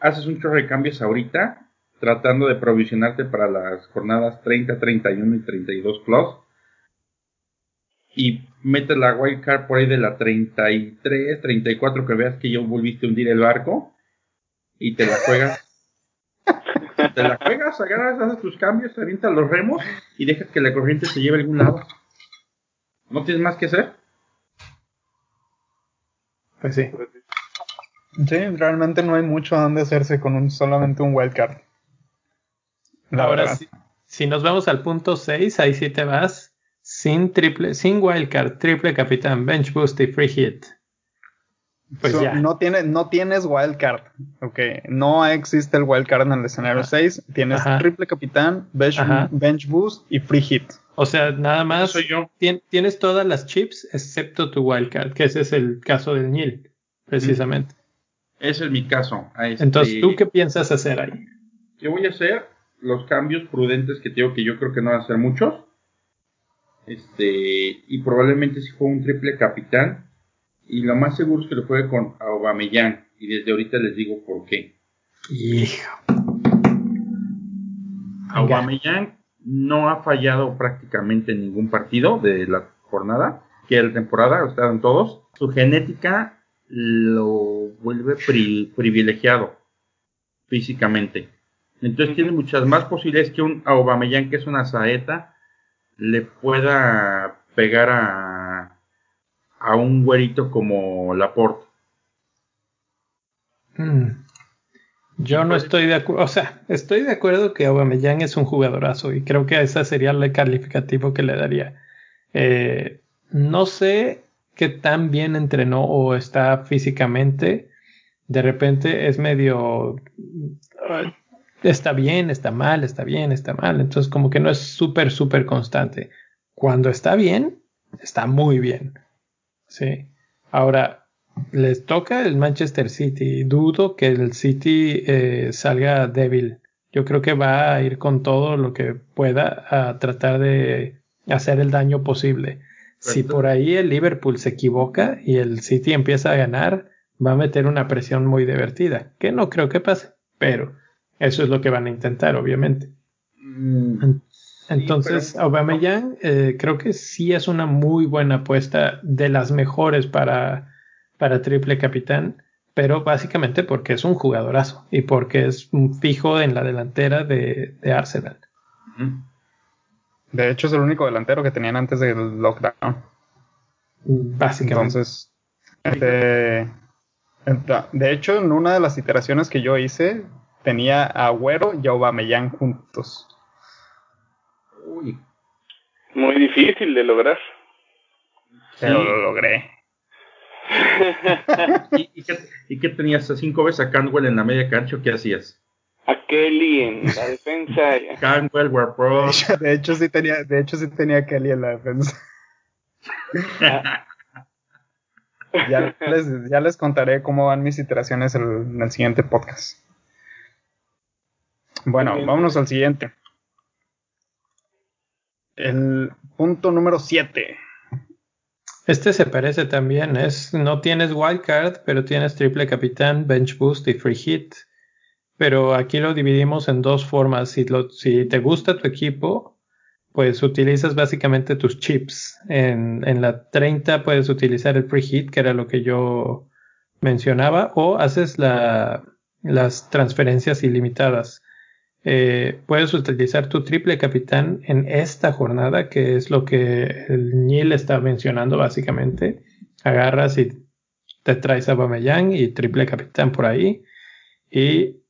haces un chorro de cambios ahorita tratando de provisionarte para las jornadas 30, 31 y 32 plus y metes la wildcard por ahí de la 33, 34 que veas que yo volviste a hundir el barco y te la juegas te la juegas, agarras, haces tus cambios, te avientas los remos y dejas que la corriente se lleve a algún lado. ¿No tienes más que hacer? Pues sí. Sí, realmente no hay mucho a donde hacerse con un, solamente un wildcard. Ahora, si, si, nos vamos al punto 6, ahí sí te vas sin triple, sin wildcard, triple capitán, bench boost y free hit. Pues ya. No, tiene, no tienes wildcard. Ok. No existe el wildcard en el escenario 6. Tienes triple capitán, bench, bench, boost y free hit. O sea, nada más tienes todas las chips excepto tu wildcard, que ese es el caso del Nil, precisamente. Ese es mi caso. Entonces, ¿tú qué piensas hacer ahí? ¿Qué voy a hacer? los cambios prudentes que te digo que yo creo que no van a ser muchos. Este, y probablemente si fue un triple capitán. Y lo más seguro es que lo juegue con Aubameyang. Y desde ahorita les digo por qué. Hijo. Aubameyang no ha fallado prácticamente en ningún partido de la jornada, que la temporada, estado en todos. Su genética lo vuelve privilegiado físicamente. Entonces tiene muchas más posibilidades que un Aubameyang, que es una saeta, le pueda pegar a, a un güerito como Laporte. Mm. Yo no estoy de acuerdo, o sea, estoy de acuerdo que Aubameyang es un jugadorazo y creo que ese sería el calificativo que le daría. Eh, no sé qué tan bien entrenó o está físicamente. De repente es medio... está bien, está mal, está bien, está mal. Entonces como que no es súper, súper constante. Cuando está bien, está muy bien. Sí. Ahora, les toca el Manchester City. Dudo que el City eh, salga débil. Yo creo que va a ir con todo lo que pueda a tratar de hacer el daño posible. Si por ahí el Liverpool se equivoca y el City empieza a ganar, va a meter una presión muy divertida, que no creo que pase, pero eso es lo que van a intentar, obviamente. Mm, entonces, Aubameyang eh, creo que sí es una muy buena apuesta, de las mejores para, para triple capitán, pero básicamente porque es un jugadorazo y porque es un fijo en la delantera de, Arsenal. De hecho, es el único delantero que tenían antes del lockdown. Básicamente. Entonces, este, de hecho, en una de las iteraciones que yo hice, tenía a Agüero y a Aubameyang juntos. Uy. Muy difícil de lograr. Pero lo logré. ¿Y, qué, tenías? ¿Cinco veces a Canwell en la media cancha o qué hacías? a Kelly en la defensa. Canwell, were pro. De hecho, sí tenía, de hecho sí tenía a Kelly en la defensa. ya, les, ya les contaré cómo van mis iteraciones en el siguiente podcast. Bueno, vámonos al siguiente. El punto número 7. Este se parece también, es no tienes wildcard, pero tienes triple capitán, bench boost y free hit pero aquí lo dividimos en dos formas. Si, si te gusta tu equipo, pues utilizas básicamente tus chips. En, en, la 30 puedes utilizar el free hit, que era lo que yo mencionaba, o haces la, las transferencias ilimitadas. Eh, puedes utilizar tu triple capitán en esta jornada, que es lo que el Nil está mencionando básicamente. Agarras y te traes a Bameyang y triple capitán por ahí. Y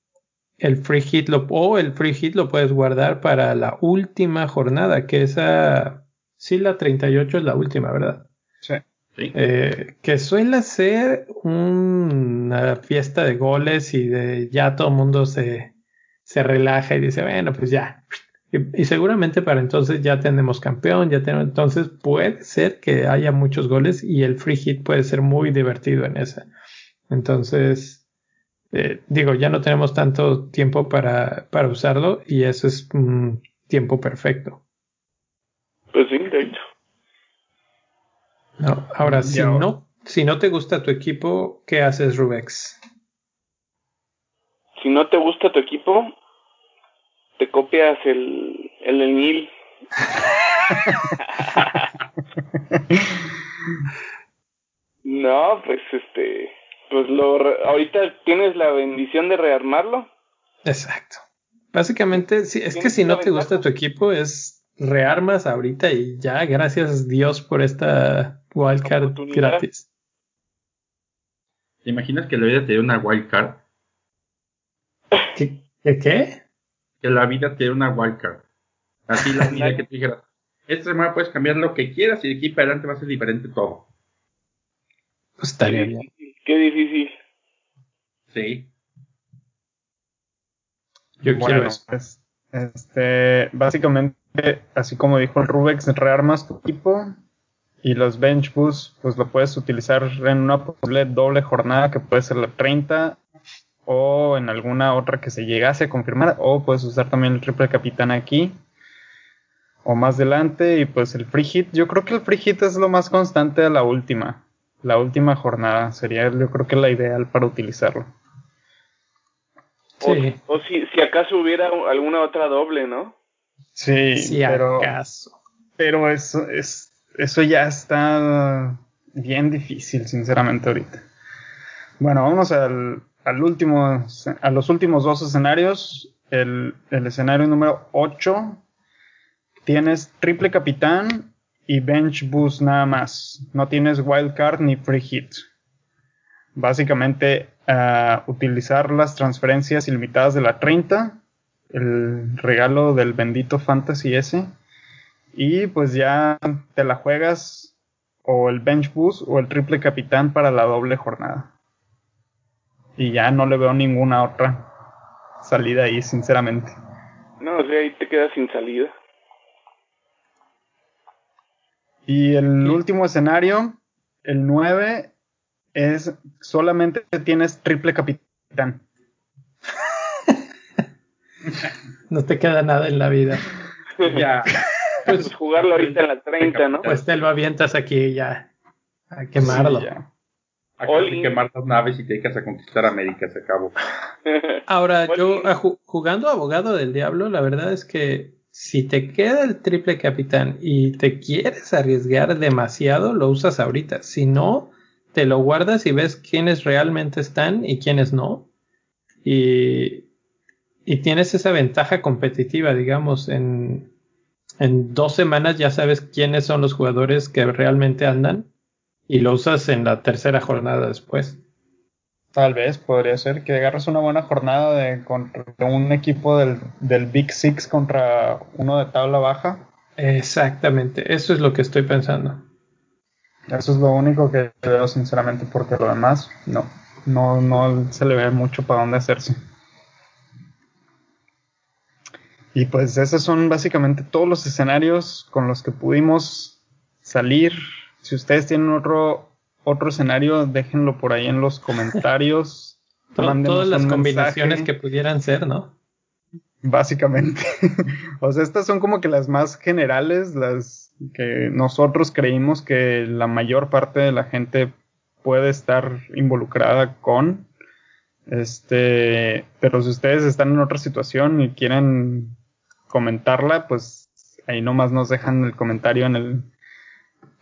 el free hit lo, o el free hit lo puedes guardar para la última jornada, que esa, sí, la 38 es la última, ¿verdad? Sí. Eh, que suele ser una fiesta de goles y de ya todo el mundo se, se relaja y dice, bueno, pues ya. Y, seguramente para entonces ya tenemos campeón, ya tenemos, entonces puede ser que haya muchos goles y el free hit puede ser muy divertido en esa. Entonces, eh, digo, ya no tenemos tanto tiempo para, para usarlo y eso es un tiempo perfecto. Pues sí, de hecho. No, ahora, si no, si no te gusta tu equipo, ¿qué haces, Rubex? Si no te gusta tu equipo, te copias el, el Nil. no, pues este pues lo ahorita tienes la bendición de rearmarlo. Exacto. Básicamente, sí, es que si no te gusta tu equipo, es rearmas ahorita y ya, gracias Dios por esta wildcard gratis. ¿Te imaginas que la vida te dé una wildcard? ¿Qué? ¿Qué? qué? Que la vida te dé una wildcard. Así la vida que te dijera, esta semana puedes cambiar lo que quieras y de aquí para adelante va a ser diferente todo. Pues estaría bien. Qué difícil. Sí. Yo quiero eso. Pues, este, básicamente, así como dijo el Rubex, rearmas tu equipo y los bench boosts, pues lo puedes utilizar en una posible doble jornada que puede ser la 30 o en alguna otra que se llegase a confirmar, o puedes usar también el triple capitán aquí o más adelante y pues el free hit, yo creo que el free hit es lo más constante de la última, la última jornada sería yo creo que la ideal para utilizarlo. Sí. O, si, si acaso hubiera alguna otra doble, ¿no? Sí, si pero, acaso. pero eso, es, eso ya está bien difícil, sinceramente, ahorita. Bueno, vamos al, al último, a los últimos dos escenarios. El, el escenario número 8 tienes triple capitán y bench boost nada más. No tienes wild card ni free hit. Básicamente, uh, utilizar las transferencias ilimitadas de la 30, el regalo del bendito Fantasy S, y pues ya te la juegas o el bench boost o el triple capitán para la doble jornada. Y ya no le veo ninguna otra salida ahí, sinceramente. No, o sea, ahí te quedas sin salida. Y el último escenario, el 9, es solamente tienes triple capitán. no te queda nada en la vida. ya. Pues jugarlo ahorita en la 30, ¿no? Pues te lo avientas aquí ya. A quemarlo. Sí, ya. A quemar las naves y te dedicas a conquistar América, se acabó. Ahora, yo jugando abogado del diablo, la verdad es que si te queda el triple capitán y te quieres arriesgar demasiado, lo usas ahorita. Si no, te lo guardas y ves quiénes realmente están y quiénes no. Y, y tienes esa ventaja competitiva, digamos, en, en dos semanas ya sabes quiénes son los jugadores que realmente andan y lo usas en la tercera jornada después. Tal vez podría ser que agarres una buena jornada de, contra un equipo del, del, Big Six contra uno de tabla baja. Exactamente, eso es lo que estoy pensando. Eso es lo único que veo sinceramente, porque lo demás no, no, no se le ve mucho para dónde hacerse. Y pues esos son básicamente todos los escenarios con los que pudimos salir. Si ustedes tienen otro otro escenario, déjenlo por ahí en los comentarios. Todas las combinaciones que pudieran ser, ¿no? Básicamente. o sea, estas son como que las más generales, las que nosotros creímos que la mayor parte de la gente puede estar involucrada con. Este, pero si ustedes están en otra situación y quieren comentarla, pues ahí nomás nos dejan el comentario en el,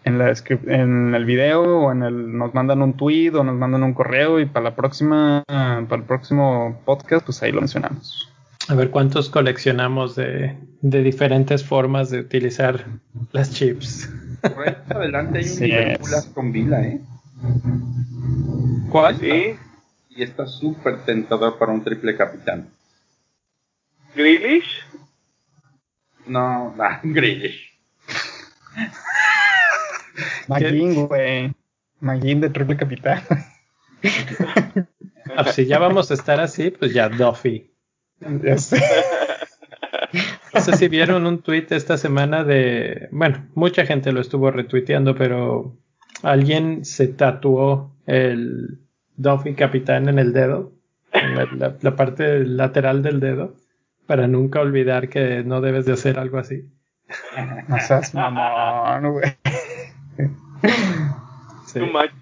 en, la en el video o en el nos mandan un tweet o nos mandan un correo y para la próxima para el próximo podcast pues ahí lo mencionamos. A ver cuántos coleccionamos de, de diferentes formas de utilizar las chips por ahí adelante hay un sí Liverpool con Vila eh ¿cuál? sí. Y está súper tentador para un triple capitán. ¿Grealish? no, no Grealish Magin, güey. Magin de triple capital. Ah, si ya vamos a estar así, pues ya Duffy. No sé si vieron un tweet esta semana de. Bueno, mucha gente lo estuvo retuiteando, pero alguien se tatuó el Duffy capitán en el dedo, en la, la, parte lateral del dedo, para nunca olvidar que no debes de hacer algo así. No seas mamón, güey. Too much.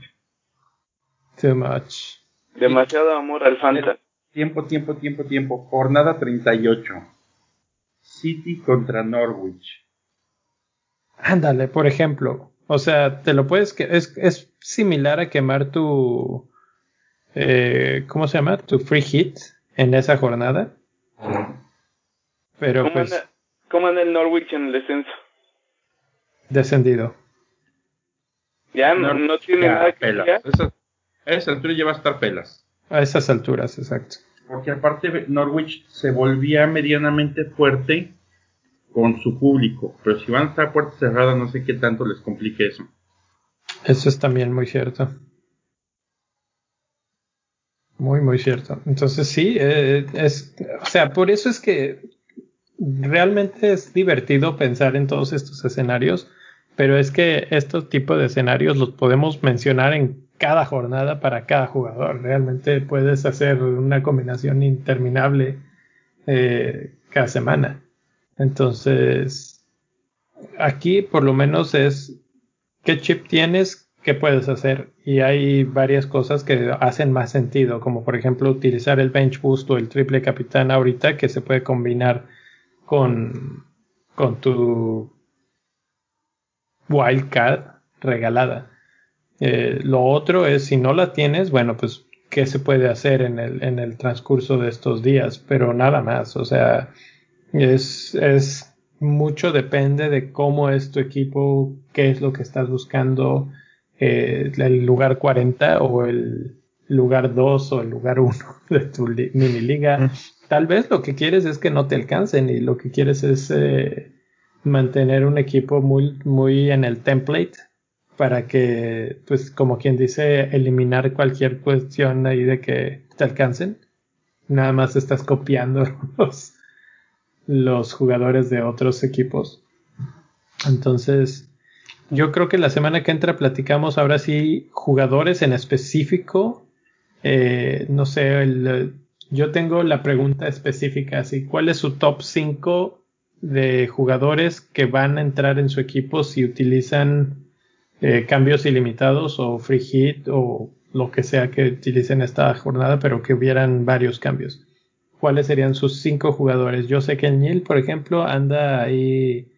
Too much. Demasiado amor al Fanta. Tiempo, tiempo, tiempo, tiempo. Jornada 38. City contra Norwich. Ándale, por ejemplo. O sea, te lo puedes que es, es similar a quemar tu eh, ¿cómo se llama? tu free hit en esa jornada. Pero ¿Cómo pues anda, ¿Cómo anda el Norwich en el descenso? descendido. Ya no, no tiene Ya, nada que. Esa, a esa altura ya va a estar pelas. A esas alturas, exacto. Porque aparte Norwich se volvía medianamente fuerte con su público. Pero si van a estar a puerta cerrada, no sé qué tanto les complique eso. Eso es también muy cierto. Muy, muy cierto. Entonces sí, eh, es, o sea, por eso es que realmente es divertido pensar en todos estos escenarios, pero es que estos tipos de escenarios los podemos mencionar en cada jornada para cada jugador. Realmente puedes hacer una combinación interminable eh, cada semana. Entonces, aquí por lo menos es qué chip tienes, qué puedes hacer. Y hay varias cosas que hacen más sentido, como por ejemplo utilizar el bench boost o el triple capitán ahorita que se puede combinar con, con tu wildcard regalada. Eh, lo otro es, si no la tienes, bueno, pues, ¿qué se puede hacer en el, en el transcurso de estos días? Pero nada más, o sea, es, es mucho depende de cómo es tu equipo, qué es lo que estás buscando, eh, el lugar 40 o el lugar 2 o el lugar 1 de tu mini liga. Tal vez lo que quieres es que no te alcancen y lo que quieres es eh, mantener un equipo muy, muy en el template para que, pues, como quien dice, eliminar cualquier cuestión ahí de que te alcancen. Nada más estás copiando los, los jugadores de otros equipos. Entonces, yo creo que la semana que entra platicamos ahora sí jugadores en específico. Eh, no sé, el, yo tengo la pregunta específica, así, ¿cuál es su top 5 de jugadores que van a entrar en su equipo si utilizan eh, cambios ilimitados o free hit o lo que sea que utilicen esta jornada, pero que hubieran varios cambios. ¿Cuáles serían sus cinco jugadores? Yo sé que el Neil, por ejemplo, anda ahí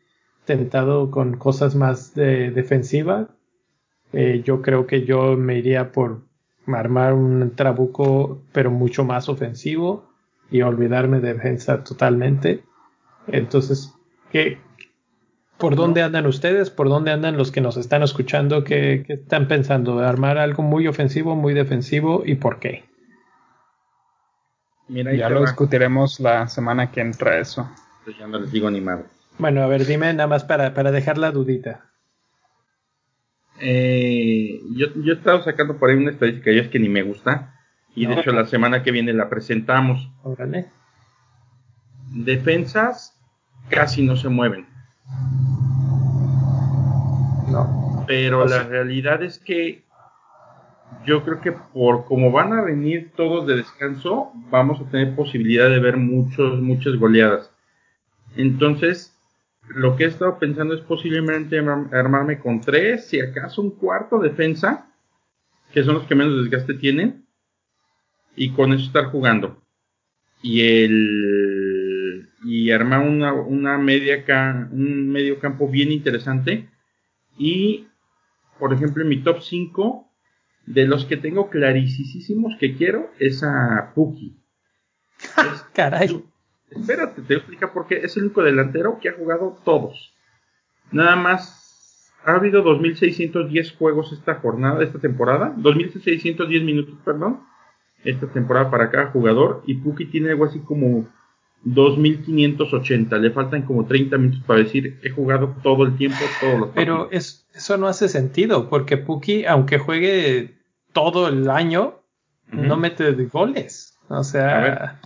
tentado con cosas más de defensiva. Eh, yo creo que yo me iría por armar un trabuco, pero mucho más ofensivo y olvidarme de defensa totalmente. Entonces, ¿qué, ¿Por dónde andan ustedes? ¿Por dónde andan los que nos están escuchando? ¿Qué, están pensando? ¿De armar algo muy ofensivo, muy defensivo y por qué? ya lo discutiremos la semana que entra eso. Pues ya no les digo ni más. Bueno, a ver, dime nada más para, para dejar la dudita. Eh, yo, yo he estado sacando por ahí una estadística, yo es que ni me gusta. Y de hecho la semana que viene la presentamos. Órale. Defensas casi no se mueven. No. Pero la realidad es que yo creo que por como van a venir todos de descanso, vamos a tener posibilidad de ver muchos, muchas goleadas. Entonces, lo que he estado pensando es posiblemente armarme con tres, si acaso un cuarto defensa, que son los que menos desgaste tienen, y con eso estar jugando. Y el y armar una, una media un medio campo bien interesante y, por ejemplo, en mi top 5, de los que tengo clarísimos que quiero, es a Puki. Caray. Espérate, te voy a explicar por qué. Es el único delantero que ha jugado todos. Nada más ha habido 2.610 juegos esta jornada, esta temporada. 2.610 minutos, perdón. Esta temporada para cada jugador. Y Puki tiene algo así como 2580. Le faltan como 30 minutos para decir he jugado todo el tiempo, todos los Pero eso no hace sentido, porque Puki, aunque juegue todo el año, no mete goles. O sea.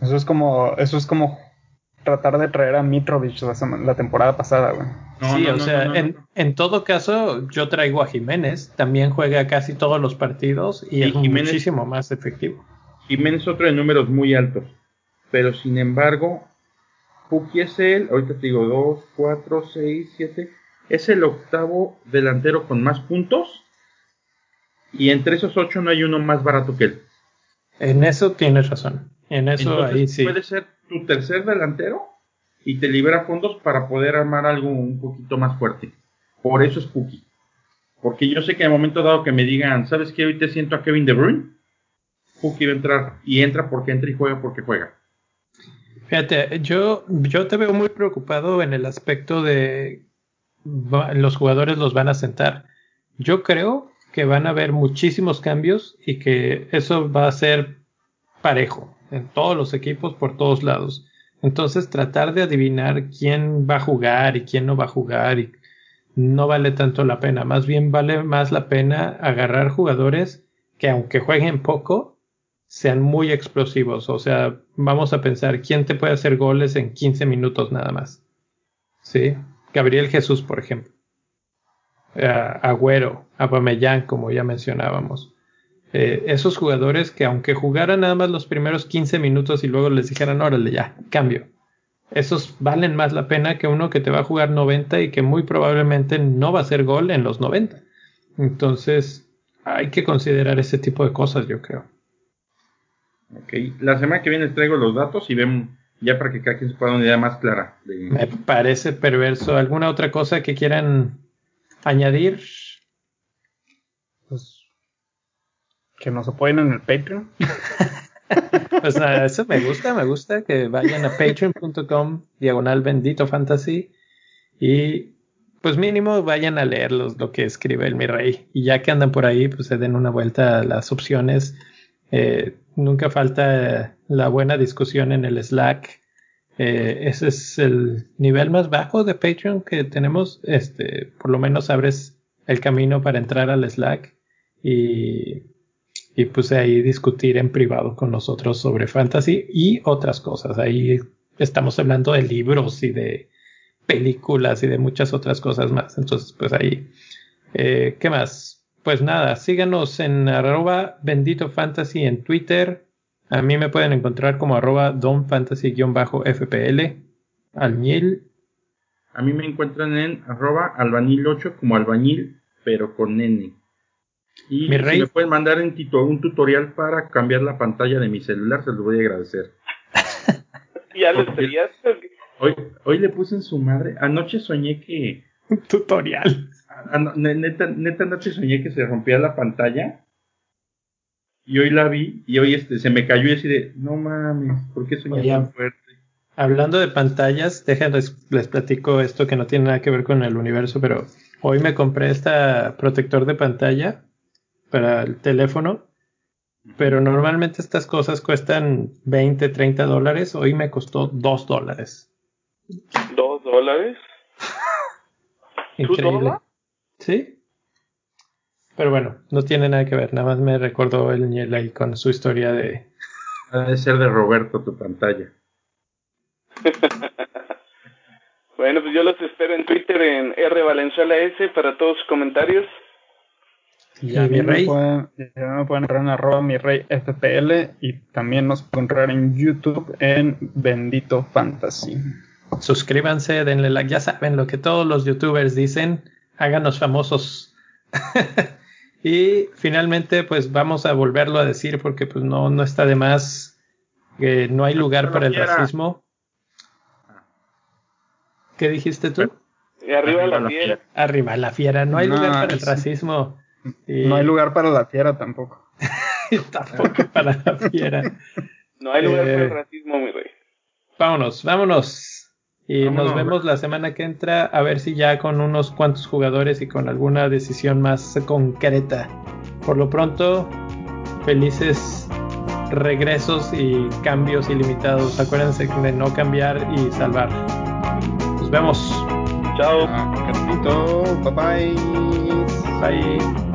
Eso es como. Eso es como tratar de traer a Mitrovic la, temporada pasada, güey. sí, o sea, en, todo caso, yo traigo a Jiménez, también juega casi todos los partidos y es muchísimo más efectivo. Jiménez otro de números muy altos pero sin embargo, Puki es el, ahorita te digo, 2, 4, 6, 7, es el octavo delantero con más puntos y entre esos 8 no hay uno más barato que él. En eso tienes razón. En eso ahí sí. Puede ser tu tercer delantero y te libera fondos para poder armar algo un poquito más fuerte. Por eso es Puki. Porque yo sé que en el momento dado que me digan, ¿sabes qué? Hoy te siento a Kevin De Bruyne. Puki va a entrar y entra porque entra y juega porque juega. Fíjate, yo, yo te veo muy preocupado en el aspecto de los jugadores los van a sentar. Yo creo que van a haber muchísimos cambios y que eso va a ser parejo en todos los equipos por todos lados. Entonces tratar de adivinar quién va a jugar y quién no va a jugar y no vale tanto la pena. Más bien vale más la pena agarrar jugadores que aunque jueguen poco, sean muy explosivos. O sea, vamos a pensar quién te puede hacer goles en 15 minutos nada más. ¿Sí? Gabriel Jesús, por ejemplo. Agüero, Aubameyang, como ya mencionábamos. Eh, esos jugadores que aunque jugaran nada más los primeros 15 minutos y luego les dijeran, órale, ya, cambio. Esos valen más la pena que uno que te va a jugar 90 y que muy probablemente no va a hacer gol en los 90. Entonces, hay que considerar ese tipo de cosas, yo creo. Ok, la semana que viene traigo los datos y vemos ya para que cada quien se pueda una idea más clara. Me parece perverso. ¿Alguna otra cosa que quieran añadir? Pues que nos apoyen en el Patreon. pues nada, eso me gusta, me gusta que vayan a patreon.com diagonal bendito fantasy y pues mínimo vayan a leer lo que escribe el mi rey y ya que andan por ahí pues se den una vuelta a las opciones eh, nunca falta la buena discusión en el Slack eh, ese es el nivel más bajo de Patreon que tenemos este por lo menos abres el camino para entrar al Slack y y pues ahí discutir en privado con nosotros sobre fantasy y otras cosas. Ahí estamos hablando de libros y de películas y de muchas otras cosas más. Entonces, pues ahí, eh, ¿qué más? Pues nada, síganos en arroba bendito fantasy en Twitter. A mí me pueden encontrar como arroba donfantasy-fpl. Albañil. A mí me encuentran en arroba albañil8 como albañil, pero con N. Y si me pueden mandar un, un tutorial para cambiar la pantalla de mi celular, se los voy a agradecer. ¿Ya lo? Hoy, hoy le puse en su madre. Anoche soñé que. Un tutorial. neta, neta, anoche soñé que se rompía la pantalla. Y hoy la vi. Y hoy este, se me cayó y así de. No mames, ¿por qué soñé tan fuerte? Hablando de pantallas, déjenme les platico esto que no tiene nada que ver con el universo, pero hoy me compré este protector de pantalla para el teléfono. Pero normalmente estas cosas cuestan 20, 30 dólares. Hoy me costó 2 dólares. ¿2 dólares? Increíble. Sí. Pero bueno, no tiene nada que ver. Nada más me recordó el Niel ahí con su historia de. Debe ser de Roberto tu pantalla. bueno, pues yo los espero en Twitter en R Valenzuela S para todos sus comentarios. Y a mi rey. Me pueden, me pueden encontrar en arroba mi rey FPL y también nos pueden encontrar en YouTube en Bendito Fantasy. Suscríbanse, denle like, ya saben lo que todos los youtubers dicen, háganos famosos. y finalmente, pues vamos a volverlo a decir porque pues no, no está de más que no hay lugar para el racismo. ¿Qué dijiste tú? Y arriba, la fiera. Arriba la fiera, no hay lugar para el racismo. No hay lugar para la fiera tampoco. tampoco para la fiera. No hay lugar para el eh, racismo, mi rey. Vámonos, vámonos. Y nos vemos la semana que entra a ver si ya con unos cuantos jugadores y con alguna decisión más concreta. Por lo pronto, felices regresos y cambios ilimitados. Acuérdense de no cambiar y salvar. Nos vemos. Chao. Ah, bye bye. Bye.